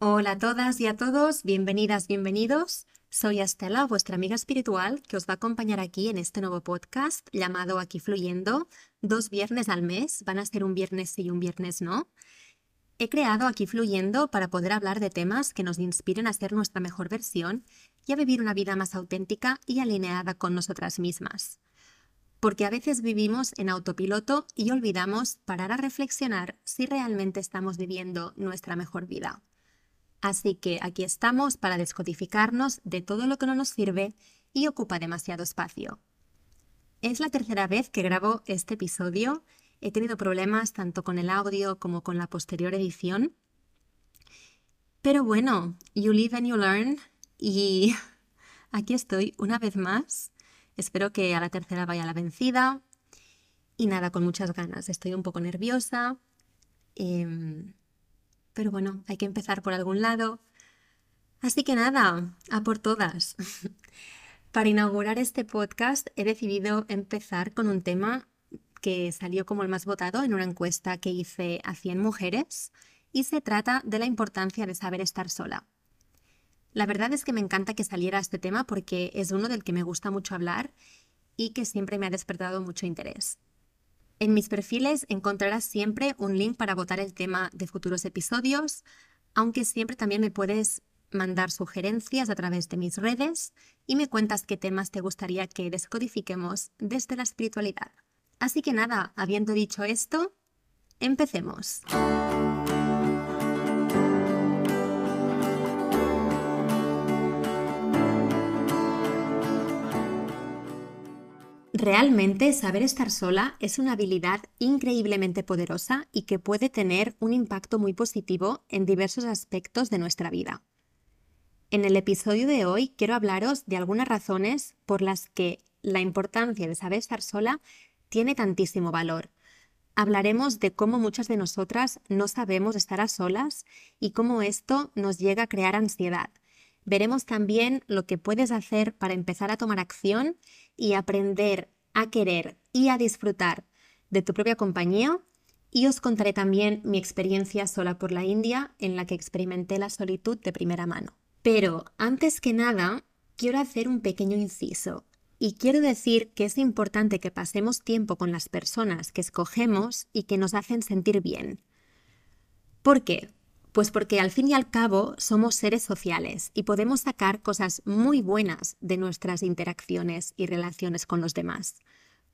Hola a todas y a todos, bienvenidas, bienvenidos. Soy Estela, vuestra amiga espiritual, que os va a acompañar aquí en este nuevo podcast llamado Aquí Fluyendo. Dos viernes al mes, van a ser un viernes sí y un viernes no. He creado Aquí Fluyendo para poder hablar de temas que nos inspiren a ser nuestra mejor versión y a vivir una vida más auténtica y alineada con nosotras mismas. Porque a veces vivimos en autopiloto y olvidamos parar a reflexionar si realmente estamos viviendo nuestra mejor vida. Así que aquí estamos para descodificarnos de todo lo que no nos sirve y ocupa demasiado espacio. Es la tercera vez que grabo este episodio. He tenido problemas tanto con el audio como con la posterior edición. Pero bueno, you live and you learn y aquí estoy una vez más. Espero que a la tercera vaya la vencida. Y nada, con muchas ganas. Estoy un poco nerviosa. Em, pero bueno, hay que empezar por algún lado. Así que nada, a por todas. Para inaugurar este podcast he decidido empezar con un tema que salió como el más votado en una encuesta que hice a 100 mujeres y se trata de la importancia de saber estar sola. La verdad es que me encanta que saliera este tema porque es uno del que me gusta mucho hablar y que siempre me ha despertado mucho interés. En mis perfiles encontrarás siempre un link para votar el tema de futuros episodios, aunque siempre también me puedes mandar sugerencias a través de mis redes y me cuentas qué temas te gustaría que descodifiquemos desde la espiritualidad. Así que nada, habiendo dicho esto, empecemos. Realmente saber estar sola es una habilidad increíblemente poderosa y que puede tener un impacto muy positivo en diversos aspectos de nuestra vida. En el episodio de hoy quiero hablaros de algunas razones por las que la importancia de saber estar sola tiene tantísimo valor. Hablaremos de cómo muchas de nosotras no sabemos estar a solas y cómo esto nos llega a crear ansiedad. Veremos también lo que puedes hacer para empezar a tomar acción y aprender a querer y a disfrutar de tu propia compañía y os contaré también mi experiencia sola por la India en la que experimenté la solitud de primera mano. Pero antes que nada, quiero hacer un pequeño inciso y quiero decir que es importante que pasemos tiempo con las personas que escogemos y que nos hacen sentir bien. ¿Por qué? Pues porque al fin y al cabo somos seres sociales y podemos sacar cosas muy buenas de nuestras interacciones y relaciones con los demás,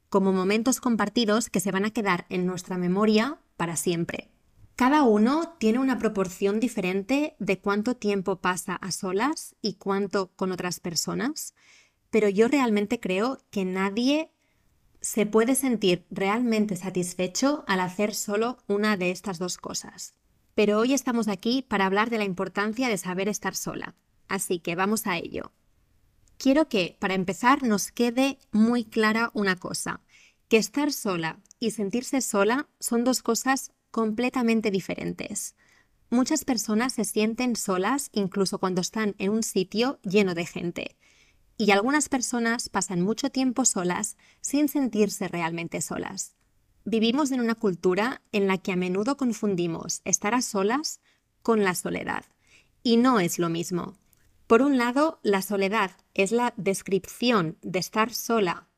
como momentos compartidos que se van a quedar en nuestra memoria para siempre. Cada uno tiene una proporción diferente de cuánto tiempo pasa a solas y cuánto con otras personas, pero yo realmente creo que nadie se puede sentir realmente satisfecho al hacer solo una de estas dos cosas. Pero hoy estamos aquí para hablar de la importancia de saber estar sola. Así que vamos a ello. Quiero que, para empezar, nos quede muy clara una cosa, que estar sola y sentirse sola son dos cosas completamente diferentes. Muchas personas se sienten solas incluso cuando están en un sitio lleno de gente. Y algunas personas pasan mucho tiempo solas sin sentirse realmente solas. Vivimos en una cultura en la que a menudo confundimos estar a solas con la soledad. Y no es lo mismo. Por un lado, la soledad es la descripción de estar sola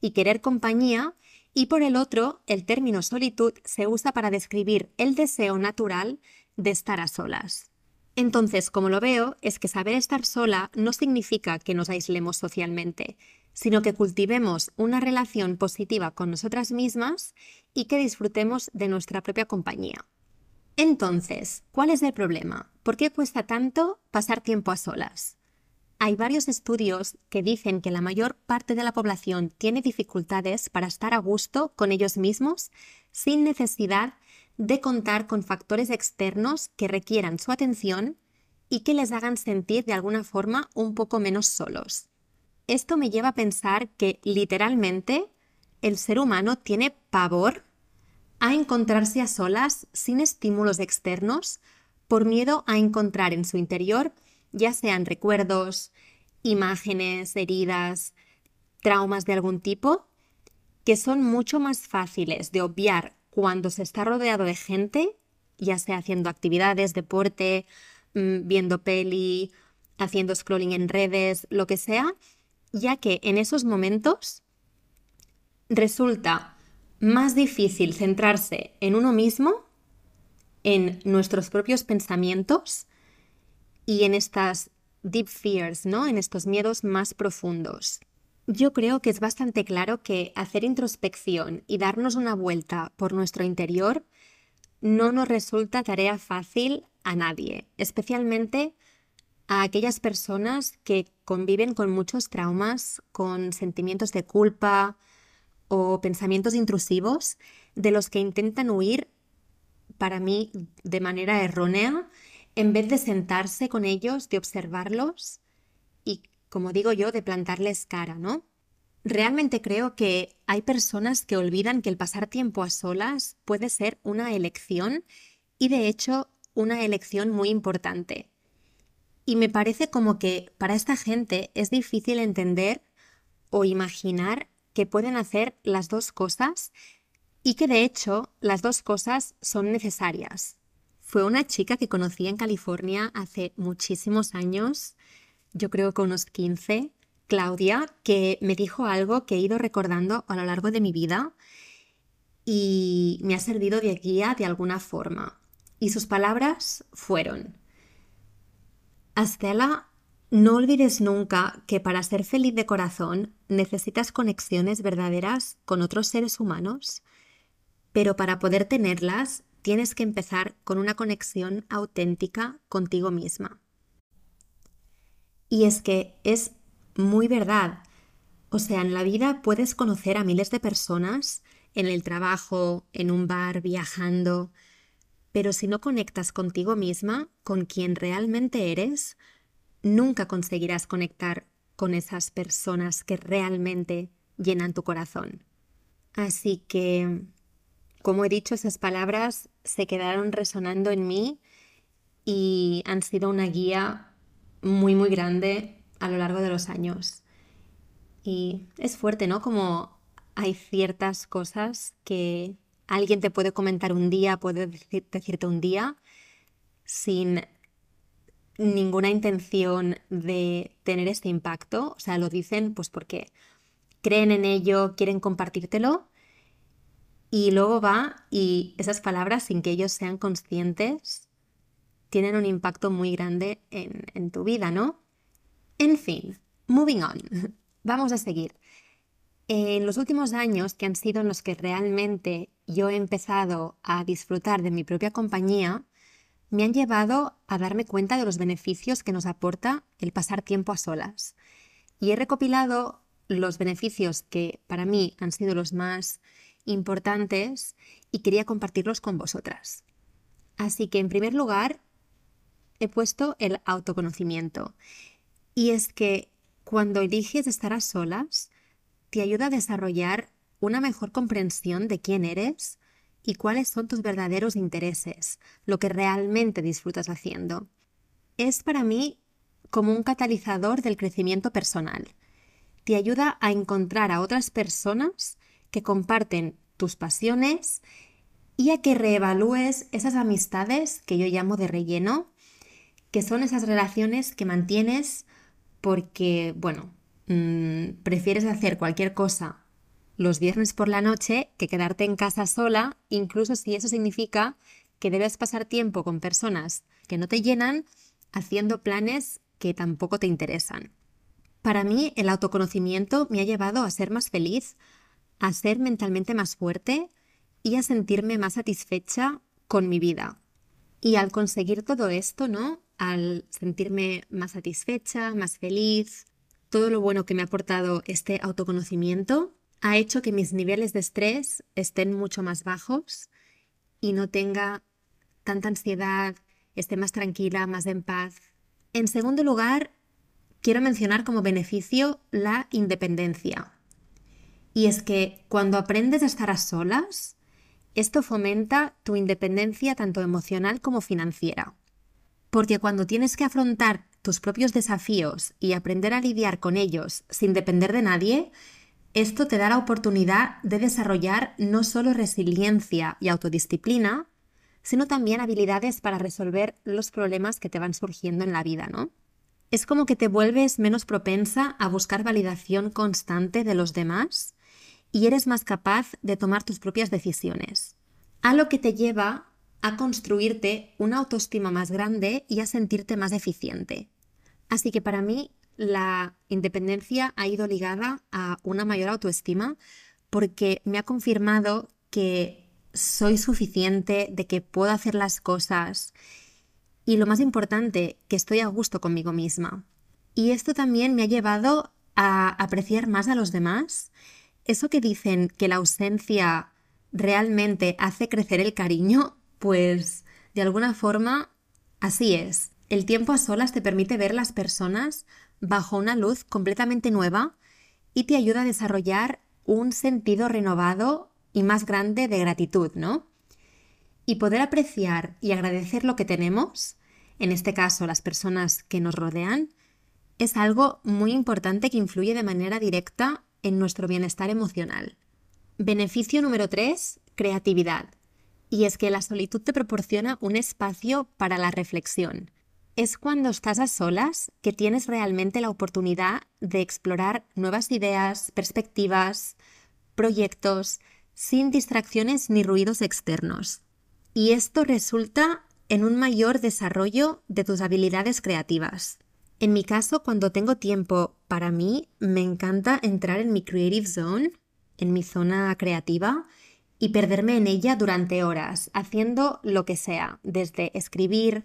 y querer compañía, y por el otro, el término solitud se usa para describir el deseo natural de estar a solas. Entonces, como lo veo, es que saber estar sola no significa que nos aislemos socialmente, sino que cultivemos una relación positiva con nosotras mismas y que disfrutemos de nuestra propia compañía. Entonces, ¿cuál es el problema? ¿Por qué cuesta tanto pasar tiempo a solas? Hay varios estudios que dicen que la mayor parte de la población tiene dificultades para estar a gusto con ellos mismos sin necesidad de contar con factores externos que requieran su atención y que les hagan sentir de alguna forma un poco menos solos. Esto me lleva a pensar que literalmente el ser humano tiene pavor a encontrarse a solas sin estímulos externos por miedo a encontrar en su interior ya sean recuerdos, imágenes, heridas, traumas de algún tipo, que son mucho más fáciles de obviar cuando se está rodeado de gente, ya sea haciendo actividades, deporte, mm, viendo peli, haciendo scrolling en redes, lo que sea, ya que en esos momentos resulta más difícil centrarse en uno mismo, en nuestros propios pensamientos y en estas deep fears, ¿no? En estos miedos más profundos. Yo creo que es bastante claro que hacer introspección y darnos una vuelta por nuestro interior no nos resulta tarea fácil a nadie, especialmente a aquellas personas que conviven con muchos traumas, con sentimientos de culpa o pensamientos intrusivos de los que intentan huir, para mí, de manera errónea, en vez de sentarse con ellos, de observarlos y como digo yo, de plantarles cara, ¿no? Realmente creo que hay personas que olvidan que el pasar tiempo a solas puede ser una elección y de hecho una elección muy importante. Y me parece como que para esta gente es difícil entender o imaginar que pueden hacer las dos cosas y que de hecho las dos cosas son necesarias. Fue una chica que conocí en California hace muchísimos años yo creo que unos 15, Claudia, que me dijo algo que he ido recordando a lo largo de mi vida y me ha servido de guía de alguna forma. Y sus palabras fueron, Astela, no olvides nunca que para ser feliz de corazón necesitas conexiones verdaderas con otros seres humanos, pero para poder tenerlas tienes que empezar con una conexión auténtica contigo misma. Y es que es muy verdad. O sea, en la vida puedes conocer a miles de personas, en el trabajo, en un bar, viajando, pero si no conectas contigo misma, con quien realmente eres, nunca conseguirás conectar con esas personas que realmente llenan tu corazón. Así que, como he dicho, esas palabras se quedaron resonando en mí y han sido una guía muy, muy grande a lo largo de los años. Y es fuerte, ¿no? Como hay ciertas cosas que alguien te puede comentar un día, puede decirte un día, sin ninguna intención de tener este impacto. O sea, lo dicen pues porque creen en ello, quieren compartírtelo. Y luego va y esas palabras, sin que ellos sean conscientes, tienen un impacto muy grande en, tu vida, ¿no? En fin, moving on. Vamos a seguir. En los últimos años, que han sido en los que realmente yo he empezado a disfrutar de mi propia compañía, me han llevado a darme cuenta de los beneficios que nos aporta el pasar tiempo a solas. Y he recopilado los beneficios que para mí han sido los más importantes y quería compartirlos con vosotras. Así que en primer lugar, he puesto el autoconocimiento. Y es que cuando eliges estar a solas, te ayuda a desarrollar una mejor comprensión de quién eres y cuáles son tus verdaderos intereses, lo que realmente disfrutas haciendo. Es para mí como un catalizador del crecimiento personal. Te ayuda a encontrar a otras personas que comparten tus pasiones y a que reevalúes esas amistades que yo llamo de relleno que son esas relaciones que mantienes porque, bueno, mm, prefieres hacer cualquier cosa los viernes por la noche que quedarte en casa sola, incluso si eso significa que debes pasar tiempo con personas que no te llenan haciendo planes que tampoco te interesan. Para mí, el autoconocimiento me ha llevado a ser más feliz, a ser mentalmente más fuerte y a sentirme más satisfecha con mi vida. Y al conseguir todo esto, ¿no? al sentirme más satisfecha, más feliz. Todo lo bueno que me ha aportado este autoconocimiento ha hecho que mis niveles de estrés estén mucho más bajos y no tenga tanta ansiedad, esté más tranquila, más en paz. En segundo lugar, quiero mencionar como beneficio la independencia. Y es que cuando aprendes a estar a solas, esto fomenta tu independencia tanto emocional como financiera. Porque cuando tienes que afrontar tus propios desafíos y aprender a lidiar con ellos sin depender de nadie, esto te da la oportunidad de desarrollar no solo resiliencia y autodisciplina, sino también habilidades para resolver los problemas que te van surgiendo en la vida, ¿no? Es como que te vuelves menos propensa a buscar validación constante de los demás y eres más capaz de tomar tus propias decisiones. A lo que te lleva a construirte una autoestima más grande y a sentirte más eficiente. Así que para mí la independencia ha ido ligada a una mayor autoestima porque me ha confirmado que soy suficiente, de que puedo hacer las cosas y lo más importante, que estoy a gusto conmigo misma. Y esto también me ha llevado a apreciar más a los demás. Eso que dicen que la ausencia realmente hace crecer el cariño, pues de alguna forma así es. El tiempo a solas te permite ver las personas bajo una luz completamente nueva y te ayuda a desarrollar un sentido renovado y más grande de gratitud, ¿no? Y poder apreciar y agradecer lo que tenemos, en este caso las personas que nos rodean, es algo muy importante que influye de manera directa en nuestro bienestar emocional. Beneficio número 3, creatividad. Y es que la solitud te proporciona un espacio para la reflexión. Es cuando estás a solas que tienes realmente la oportunidad de explorar nuevas ideas, perspectivas, proyectos, sin distracciones ni ruidos externos. Y esto resulta en un mayor desarrollo de tus habilidades creativas. En mi caso, cuando tengo tiempo para mí, me encanta entrar en mi creative zone, en mi zona creativa, y perderme en ella durante horas, haciendo lo que sea, desde escribir,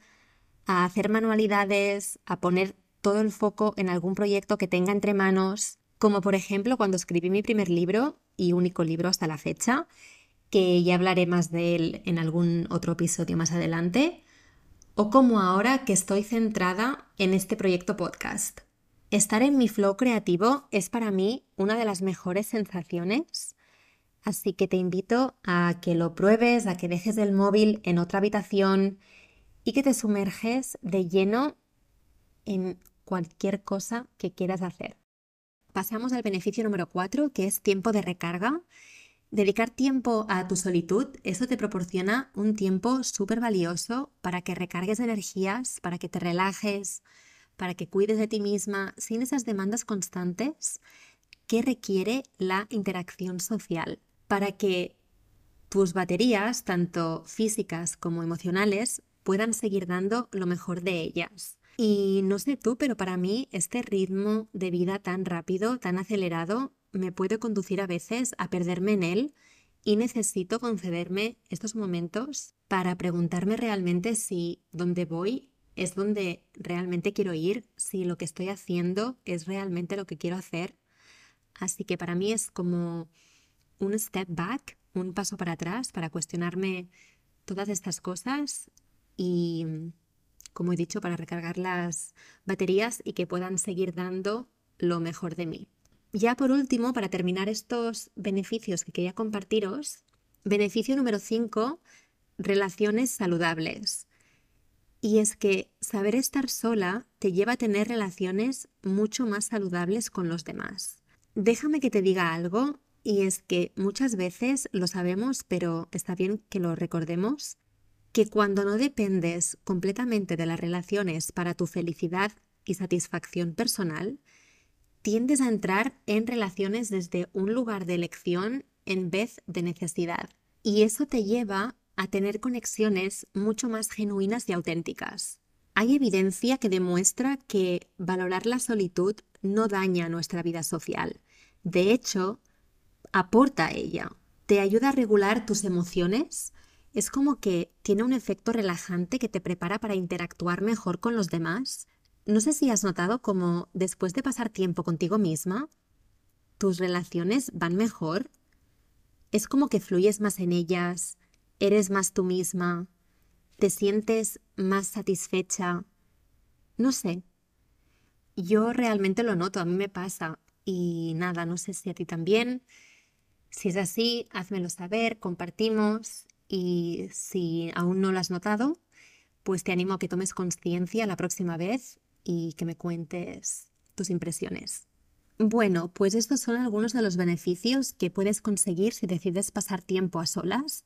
a hacer manualidades, a poner todo el foco en algún proyecto que tenga entre manos, como por ejemplo cuando escribí mi primer libro y único libro hasta la fecha, que ya hablaré más de él en algún otro episodio más adelante, o como ahora que estoy centrada en este proyecto podcast. Estar en mi flow creativo es para mí una de las mejores sensaciones, así que te invito a que lo pruebes, a que dejes el móvil en otra habitación y que te sumerges de lleno en cualquier cosa que quieras hacer. Pasamos al beneficio número 4, que es tiempo de recarga. Dedicar tiempo a tu solitud, eso te proporciona un tiempo súper valioso para que recargues energías, para que te relajes, para que cuides de ti misma, sin esas demandas constantes que requiere la interacción social, para que tus baterías, tanto físicas como emocionales, puedan seguir dando lo mejor de ellas. Y no sé tú, pero para mí este ritmo de vida tan rápido, tan acelerado, me puede conducir a veces a perderme en él y necesito concederme estos momentos para preguntarme realmente si donde voy es donde realmente quiero ir, si lo que estoy haciendo es realmente lo que quiero hacer. Así que para mí es como un step back, un paso para atrás para cuestionarme todas estas cosas y como he dicho, para recargar las baterías y que puedan seguir dando lo mejor de mí. Ya por último, para terminar estos beneficios que quería compartiros, beneficio número 5, relaciones saludables. Y es que saber estar sola te lleva a tener relaciones mucho más saludables con los demás. Déjame que te diga algo, y es que muchas veces lo sabemos, pero está bien que lo recordemos, que cuando no dependes completamente de las relaciones para tu felicidad y satisfacción personal, tiendes a entrar en relaciones desde un lugar de elección en vez de necesidad. Y eso te lleva a tener conexiones mucho más genuinas y auténticas. Hay evidencia que demuestra que valorar la solitud no daña nuestra vida social. De hecho, aporta a ella. Te ayuda a regular tus emociones, es como que tiene un efecto relajante que te prepara para interactuar mejor con los demás. No sé si has notado como después de pasar tiempo contigo misma, tus relaciones van mejor. Es como que fluyes más en ellas, eres más tú misma, te sientes más satisfecha. No sé. Yo realmente lo noto, a mí me pasa. Y nada, no sé si a ti también. Si es así, házmelo saber, compartimos y si aún no lo has notado, pues te animo a que tomes conciencia la próxima vez y que me cuentes tus impresiones. Bueno, pues estos son algunos de los beneficios que puedes conseguir si decides pasar tiempo a solas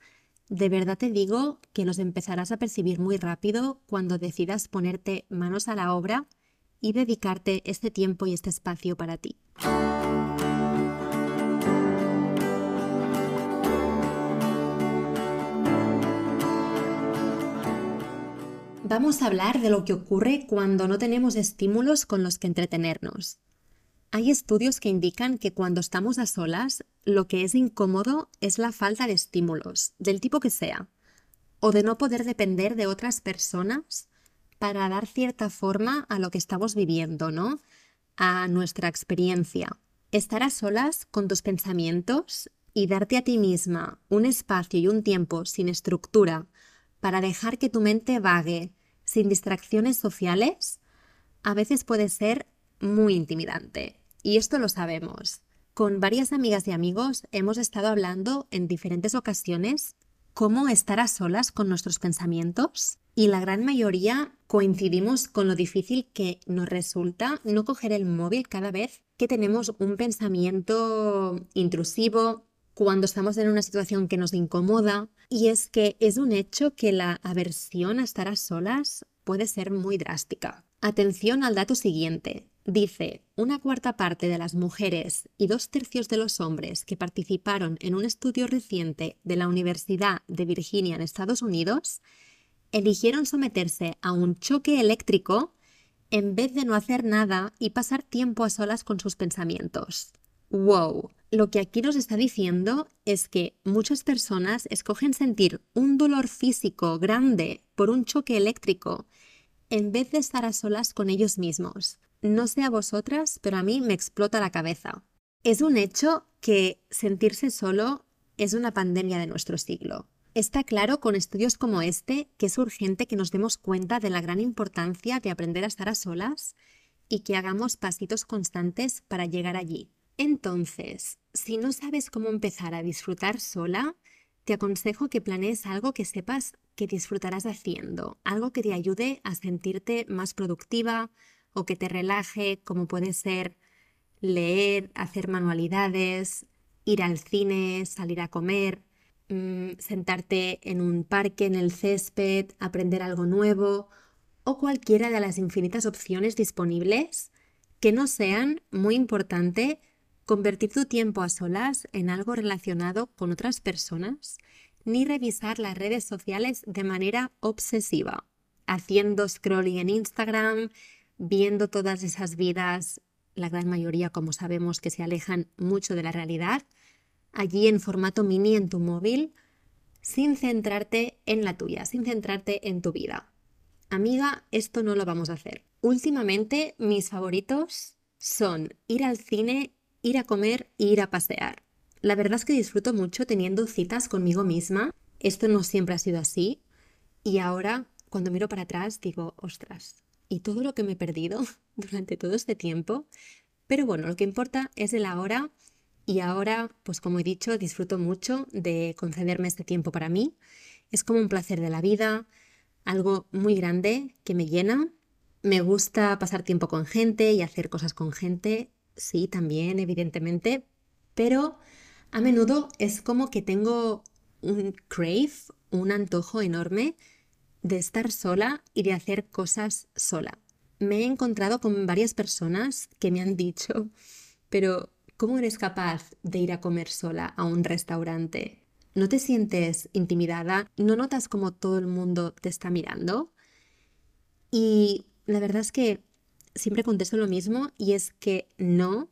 de verdad te digo que los empezarás a percibir muy rápido cuando decidas ponerte manos a la obra y dedicarte este tiempo y este espacio para ti. Vamos a hablar de lo que ocurre cuando no tenemos estímulos con los que entretenernos. Hay estudios que indican que cuando estamos a solas, lo que es incómodo es la falta de estímulos, del tipo que sea, o de no poder depender de otras personas para dar cierta forma a lo que estamos viviendo, ¿no? A nuestra experiencia. Estar a solas con tus pensamientos y darte a ti misma un espacio y un tiempo sin estructura para dejar que tu mente vague sin distracciones sociales, a veces puede ser muy intimidante. Y esto lo sabemos. Con varias amigas y amigos hemos estado hablando en diferentes ocasiones cómo estar a solas con nuestros pensamientos y la gran mayoría coincidimos con lo difícil que nos resulta no coger el móvil cada vez que tenemos un pensamiento intrusivo, cuando estamos en una situación que nos incomoda. Y es que es un hecho que la aversión a estar a solas puede ser muy drástica. Atención al dato siguiente. Dice, una cuarta parte de las mujeres y dos tercios de los hombres que participaron en un estudio reciente de la Universidad de Virginia en Estados Unidos eligieron someterse a un choque eléctrico en vez de no hacer nada y pasar tiempo a solas con sus pensamientos. ¡Wow! Lo que aquí nos está diciendo es que muchas personas escogen sentir un dolor físico grande por un choque eléctrico en vez de estar a solas con ellos mismos. No sé a vosotras, pero a mí me explota la cabeza. Es un hecho que sentirse solo es una pandemia de nuestro siglo. Está claro con estudios como este que es urgente que nos demos cuenta de la gran importancia de aprender a estar a solas y que hagamos pasitos constantes para llegar allí. Entonces, si no sabes cómo empezar a disfrutar sola, te aconsejo que planees algo que sepas que disfrutarás haciendo, algo que te ayude a sentirte más productiva, o que te relaje, como puede ser leer, hacer manualidades, ir al cine, salir a comer, mm, sentarte en un parque, en el césped, aprender algo nuevo o cualquiera de las infinitas opciones disponibles que no sean, muy importante, convertir tu tiempo a solas en algo relacionado con otras personas, ni revisar las redes sociales de manera obsesiva, haciendo scrolling en Instagram, viendo todas esas vidas, la gran mayoría, como sabemos, que se alejan mucho de la realidad, allí en formato mini en tu móvil, sin centrarte en la tuya, sin centrarte en tu vida. Amiga, esto no lo vamos a hacer. Últimamente mis favoritos son ir al cine, ir a comer e ir a pasear. La verdad es que disfruto mucho teniendo citas conmigo misma. Esto no siempre ha sido así. Y ahora, cuando miro para atrás, digo, ostras, y todo lo que me he perdido durante todo este tiempo. Pero bueno, lo que importa es el ahora y ahora, pues como he dicho, disfruto mucho de concederme este tiempo para mí. Es como un placer de la vida, algo muy grande que me llena. Me gusta pasar tiempo con gente y hacer cosas con gente, sí, también, evidentemente, pero a menudo es como que tengo un crave, un antojo enorme de estar sola y de hacer cosas sola. Me he encontrado con varias personas que me han dicho, pero ¿cómo eres capaz de ir a comer sola a un restaurante? ¿No te sientes intimidada? ¿No notas como todo el mundo te está mirando? Y la verdad es que siempre contesto lo mismo y es que no,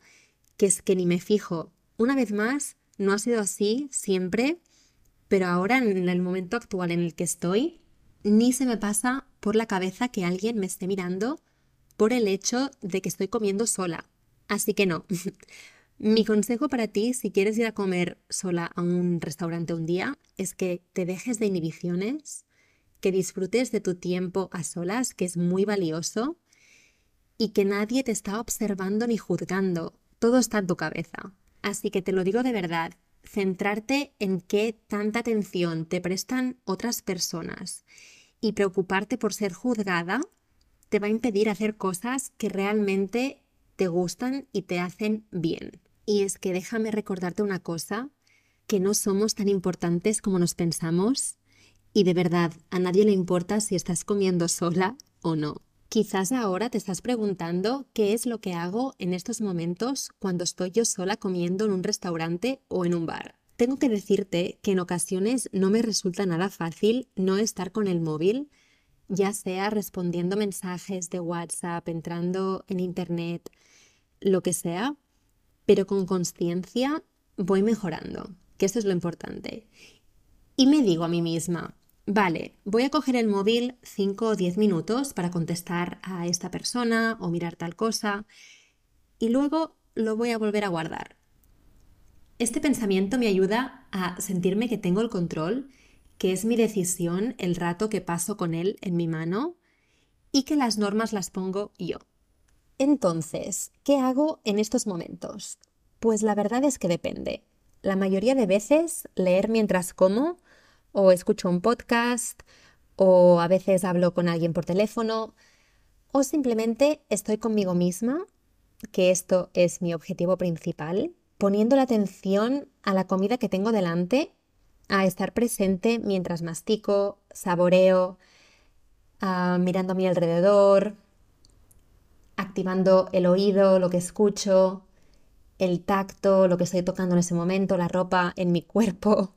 que es que ni me fijo. Una vez más, no ha sido así siempre, pero ahora en el momento actual en el que estoy, ni se me pasa por la cabeza que alguien me esté mirando por el hecho de que estoy comiendo sola. Así que no. Mi consejo para ti, si quieres ir a comer sola a un restaurante un día, es que te dejes de inhibiciones, que disfrutes de tu tiempo a solas, que es muy valioso, y que nadie te está observando ni juzgando. Todo está en tu cabeza. Así que te lo digo de verdad, centrarte en qué tanta atención te prestan otras personas y preocuparte por ser juzgada te va a impedir hacer cosas que realmente te gustan y te hacen bien. Y es que déjame recordarte una cosa, que no somos tan importantes como nos pensamos y de verdad a nadie le importa si estás comiendo sola o no. Quizás ahora te estás preguntando qué es lo que hago en estos momentos cuando estoy yo sola comiendo en un restaurante o en un bar. Tengo que decirte que en ocasiones no me resulta nada fácil no estar con el móvil, ya sea respondiendo mensajes de WhatsApp, entrando en Internet, lo que sea, pero con conciencia voy mejorando, que eso es lo importante. Y me digo a mí misma, Vale, voy a coger el móvil 5 o 10 minutos para contestar a esta persona o mirar tal cosa y luego lo voy a volver a guardar. Este pensamiento me ayuda a sentirme que tengo el control, que es mi decisión el rato que paso con él en mi mano y que las normas las pongo yo. Entonces, ¿qué hago en estos momentos? Pues la verdad es que depende. La mayoría de veces leer mientras como o escucho un podcast, o a veces hablo con alguien por teléfono, o simplemente estoy conmigo misma, que esto es mi objetivo principal, poniendo la atención a la comida que tengo delante, a estar presente mientras mastico, saboreo, ah, mirando a mi alrededor, activando el oído, lo que escucho, el tacto, lo que estoy tocando en ese momento, la ropa en mi cuerpo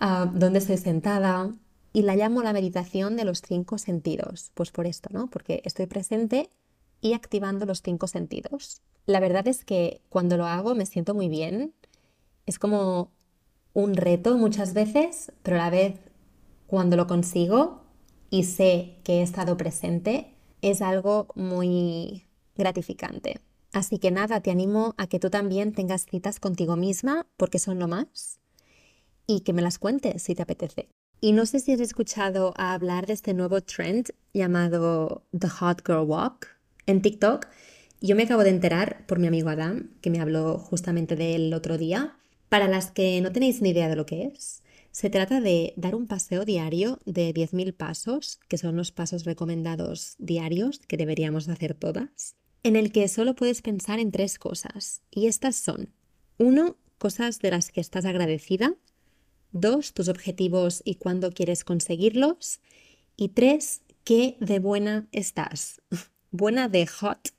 dónde estoy sentada. Y la llamo la meditación de los cinco sentidos. Pues por esto, ¿no? Porque estoy presente y activando los cinco sentidos. La verdad es que cuando lo hago me siento muy bien. Es como un reto muchas veces, pero a la vez cuando lo consigo y sé que he estado presente, es algo muy gratificante. Así que nada, te animo a que tú también tengas citas contigo misma porque son lo más y que me las cuentes si te apetece. Y no sé si has escuchado hablar de este nuevo trend llamado The Hot Girl Walk en TikTok. Yo me acabo de enterar por mi amigo Adam, que me habló justamente de él el otro día. Para las que no tenéis ni idea de lo que es, se trata de dar un paseo diario de 10.000 pasos, que son los pasos recomendados diarios que deberíamos hacer todas, en el que solo puedes pensar en tres cosas. Y estas son, uno, cosas de las que estás agradecida, Dos, tus objetivos y cuándo quieres conseguirlos. Y tres, qué de buena estás. buena de hot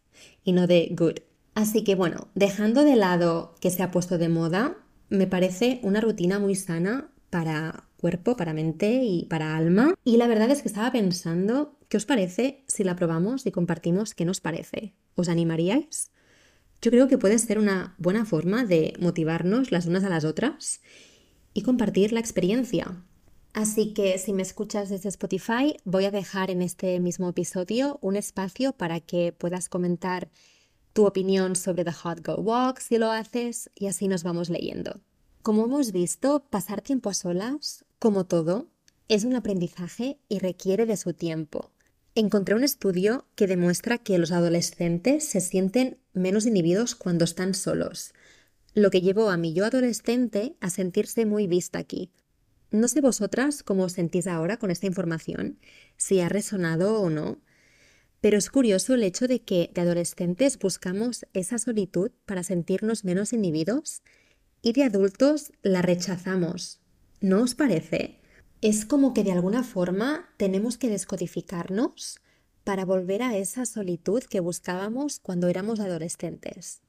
y no de good. Así que bueno, dejando de lado que se ha puesto de moda, me parece una rutina muy sana para cuerpo, para mente y para alma. Y la verdad es que estaba pensando, ¿qué os parece si la probamos y compartimos qué nos parece? ¿Os animaríais? Yo creo que puede ser una buena forma de motivarnos las unas a las otras y compartir la experiencia. Así que si me escuchas desde Spotify, voy a dejar en este mismo episodio un espacio para que puedas comentar tu opinión sobre The Hot Girl Walk si lo haces y así nos vamos leyendo. Como hemos visto, pasar tiempo a solas, como todo, es un aprendizaje y requiere de su tiempo. Encontré un estudio que demuestra que los adolescentes se sienten menos inhibidos cuando están solos, lo que llevó a mi yo adolescente a sentirse muy vista aquí. No sé vosotras cómo os sentís ahora con esta información, si ha resonado o no, pero es curioso el hecho de que de adolescentes buscamos esa solitud para sentirnos menos inhibidos y de adultos la rechazamos. ¿No os parece? Es como que de alguna forma tenemos que descodificarnos para volver a esa solitud que buscábamos cuando éramos adolescentes.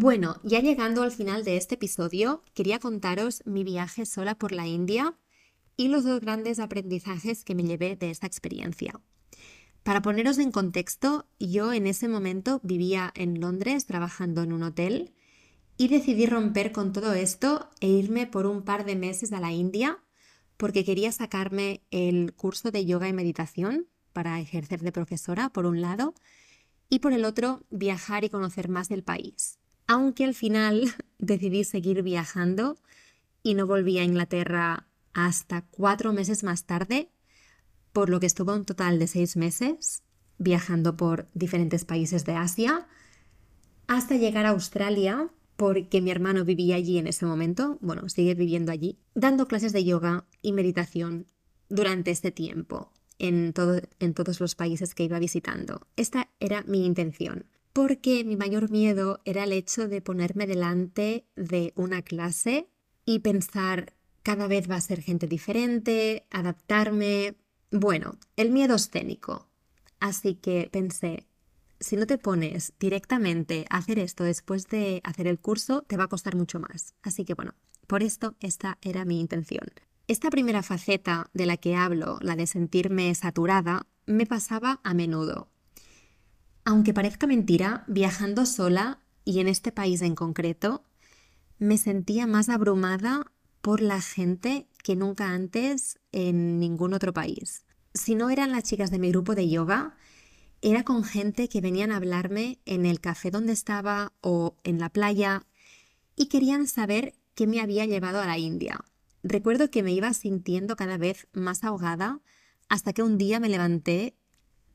Bueno, ya llegando al final de este episodio, quería contaros mi viaje sola por la India y los dos grandes aprendizajes que me llevé de esta experiencia. Para poneros en contexto, yo en ese momento vivía en Londres trabajando en un hotel y decidí romper con todo esto e irme por un par de meses a la India porque quería sacarme el curso de yoga y meditación para ejercer de profesora, por un lado, y por el otro, viajar y conocer más del país aunque al final decidí seguir viajando y no volví a Inglaterra hasta cuatro meses más tarde, por lo que estuve un total de seis meses viajando por diferentes países de Asia, hasta llegar a Australia, porque mi hermano vivía allí en ese momento, bueno, sigue viviendo allí, dando clases de yoga y meditación durante este tiempo. en, en todos los países que iba visitando. Esta era mi intención, porque mi mayor miedo era el hecho de ponerme delante de una clase y pensar cada vez va a ser gente diferente, adaptarme. Bueno, el miedo escénico. Así que pensé, si no te pones directamente a hacer esto después de hacer el curso, te va a costar mucho más. Así que bueno, por esto esta era mi intención. Esta primera faceta de la que hablo, la de sentirme saturada, me pasaba a menudo. Aunque parezca mentira, viajando sola y en este país en concreto, me sentía más abrumada por la gente que nunca antes en ningún otro país. Si no eran las chicas de mi grupo de yoga, era con gente que venían a hablarme en el café donde estaba o en la playa y querían saber qué me había llevado a la India. Recuerdo que me iba sintiendo cada vez más ahogada hasta que un día me levanté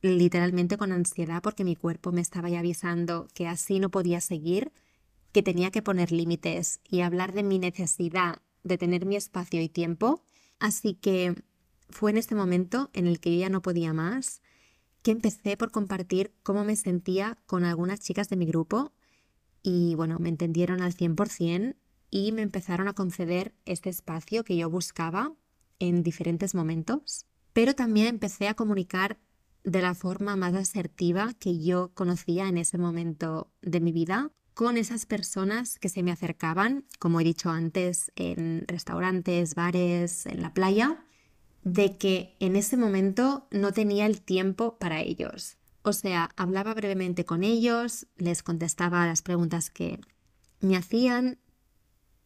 literalmente con ansiedad porque mi cuerpo me estaba ya avisando que así no podía seguir, que tenía que poner límites y hablar de mi necesidad de tener mi espacio y tiempo. Así que fue en este momento en el que yo ya no podía más que empecé por compartir cómo me sentía con algunas chicas de mi grupo y bueno, me entendieron al 100% y me empezaron a conceder este espacio que yo buscaba en diferentes momentos, pero también empecé a comunicar de la forma más asertiva que yo conocía en ese momento de mi vida con esas personas que se me acercaban, como he dicho antes, en restaurantes, bares, en la playa, de que en ese momento no tenía el tiempo para ellos. O sea, hablaba brevemente con ellos, les contestaba las preguntas que me hacían,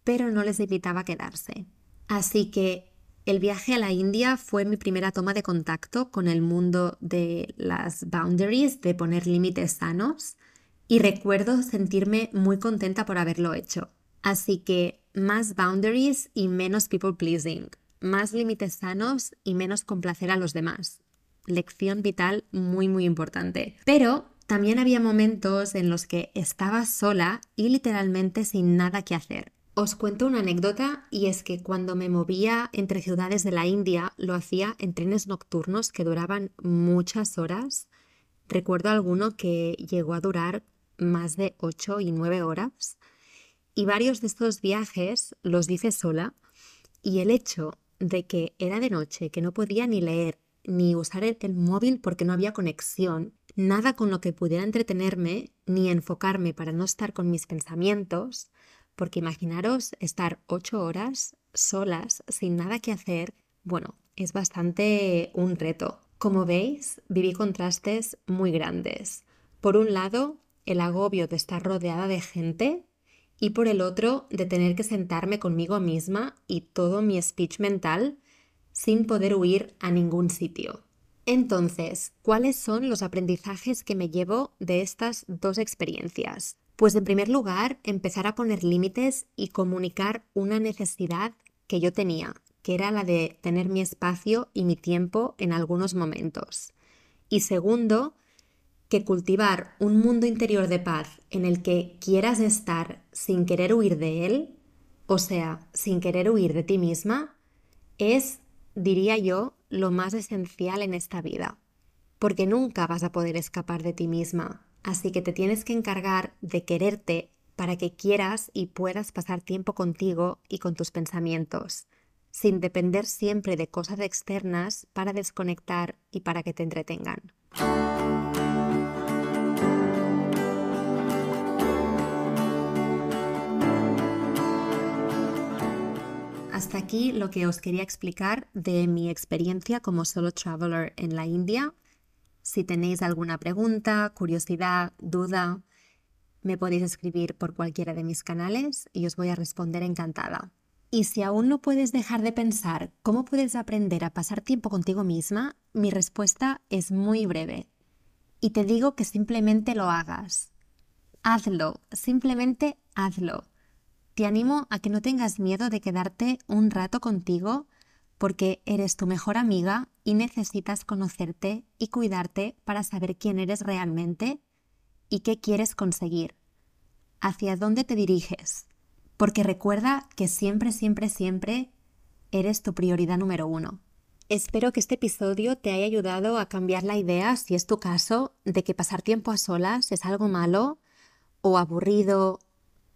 pero no les invitaba a quedarse. Así que el viaje a la India fue mi primera toma de contacto con el mundo de las boundaries, de poner límites sanos, y recuerdo sentirme muy contenta por haberlo hecho. Así que más boundaries y menos people pleasing, más límites sanos y menos complacer a los demás. Lección vital muy muy importante. Pero también había momentos en los que estaba sola y literalmente sin nada que hacer. Os cuento una anécdota y es que cuando me movía entre ciudades de la India lo hacía en trenes nocturnos que duraban muchas horas. Recuerdo alguno que llegó a durar más de 8 y 9 horas. Y varios de estos viajes los hice sola y el hecho de que era de noche, que no podía ni leer ni usar el, el, móvil porque no había conexión, nada con lo que pudiera entretenerme ni enfocarme para no estar con mis pensamientos, porque imaginaros estar ocho horas solas, sin nada que hacer, bueno, es bastante un reto. Como veis, viví contrastes muy grandes. Por un lado, el agobio de estar rodeada de gente y por el otro, de tener que sentarme conmigo misma y todo mi speech mental sin poder huir a ningún sitio. Entonces, ¿cuáles son los aprendizajes que me llevo de estas dos experiencias? Pues en primer lugar, empezar a poner límites y comunicar una necesidad que yo tenía, que era la de tener mi espacio y mi tiempo en algunos momentos. Y segundo, que cultivar un mundo interior de paz en el que quieras estar sin querer huir de él, o sea, sin querer huir de ti misma, es, diría yo, lo más esencial en esta vida. Porque nunca vas a poder escapar de ti misma, Así que te tienes que encargar de quererte para que quieras y puedas pasar tiempo contigo y con tus pensamientos, sin depender siempre de cosas externas para desconectar y para que te entretengan. Hasta aquí lo que os quería explicar de mi experiencia como solo traveler en la India si tenéis alguna pregunta, curiosidad, duda, me podéis escribir por cualquiera de mis canales y os voy a responder encantada. Y si aún no puedes dejar de pensar cómo puedes aprender a pasar tiempo contigo misma, mi respuesta es muy breve. Y te digo que simplemente lo hagas. Hazlo, simplemente hazlo. Te animo a que no tengas miedo de quedarte un rato contigo porque eres tu mejor amiga y necesitas conocerte y cuidarte para saber quién eres realmente y qué quieres conseguir, hacia dónde te diriges, porque recuerda que siempre, siempre, siempre eres tu prioridad número uno. Espero que este episodio te haya ayudado a cambiar la idea, si es tu caso, de que pasar tiempo a solas es algo malo o aburrido,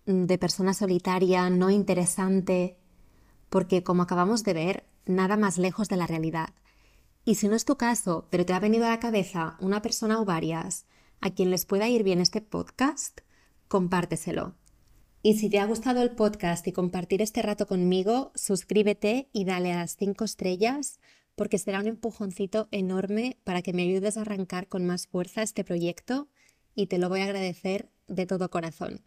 mm, de persona solitaria, no interesante, porque como acabamos de ver, nada más lejos de la realidad. Y si no es tu caso, pero te ha venido a la cabeza una persona o varias a quien les pueda ir bien este podcast, compárteselo. Y si te ha gustado el podcast y compartir este rato conmigo, suscríbete y dale a las 5 estrellas porque será un empujoncito enorme para que me ayudes a arrancar con más fuerza este proyecto y te lo voy a agradecer de todo corazón.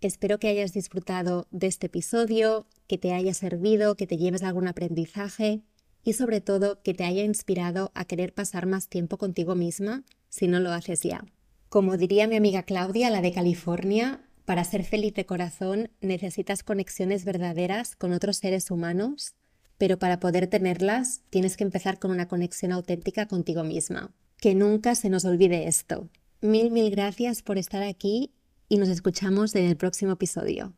Espero que hayas disfrutado de este episodio, que te haya servido, que te lleves algún aprendizaje y sobre todo que te haya inspirado a querer pasar más tiempo contigo misma si no lo haces ya. Como diría mi amiga Claudia, la de California, para ser feliz de corazón necesitas conexiones verdaderas con otros seres humanos, pero para poder tenerlas tienes que empezar con una conexión auténtica contigo misma. Que nunca se nos olvide esto. Mil, mil gracias por estar aquí y nos escuchamos en el próximo episodio.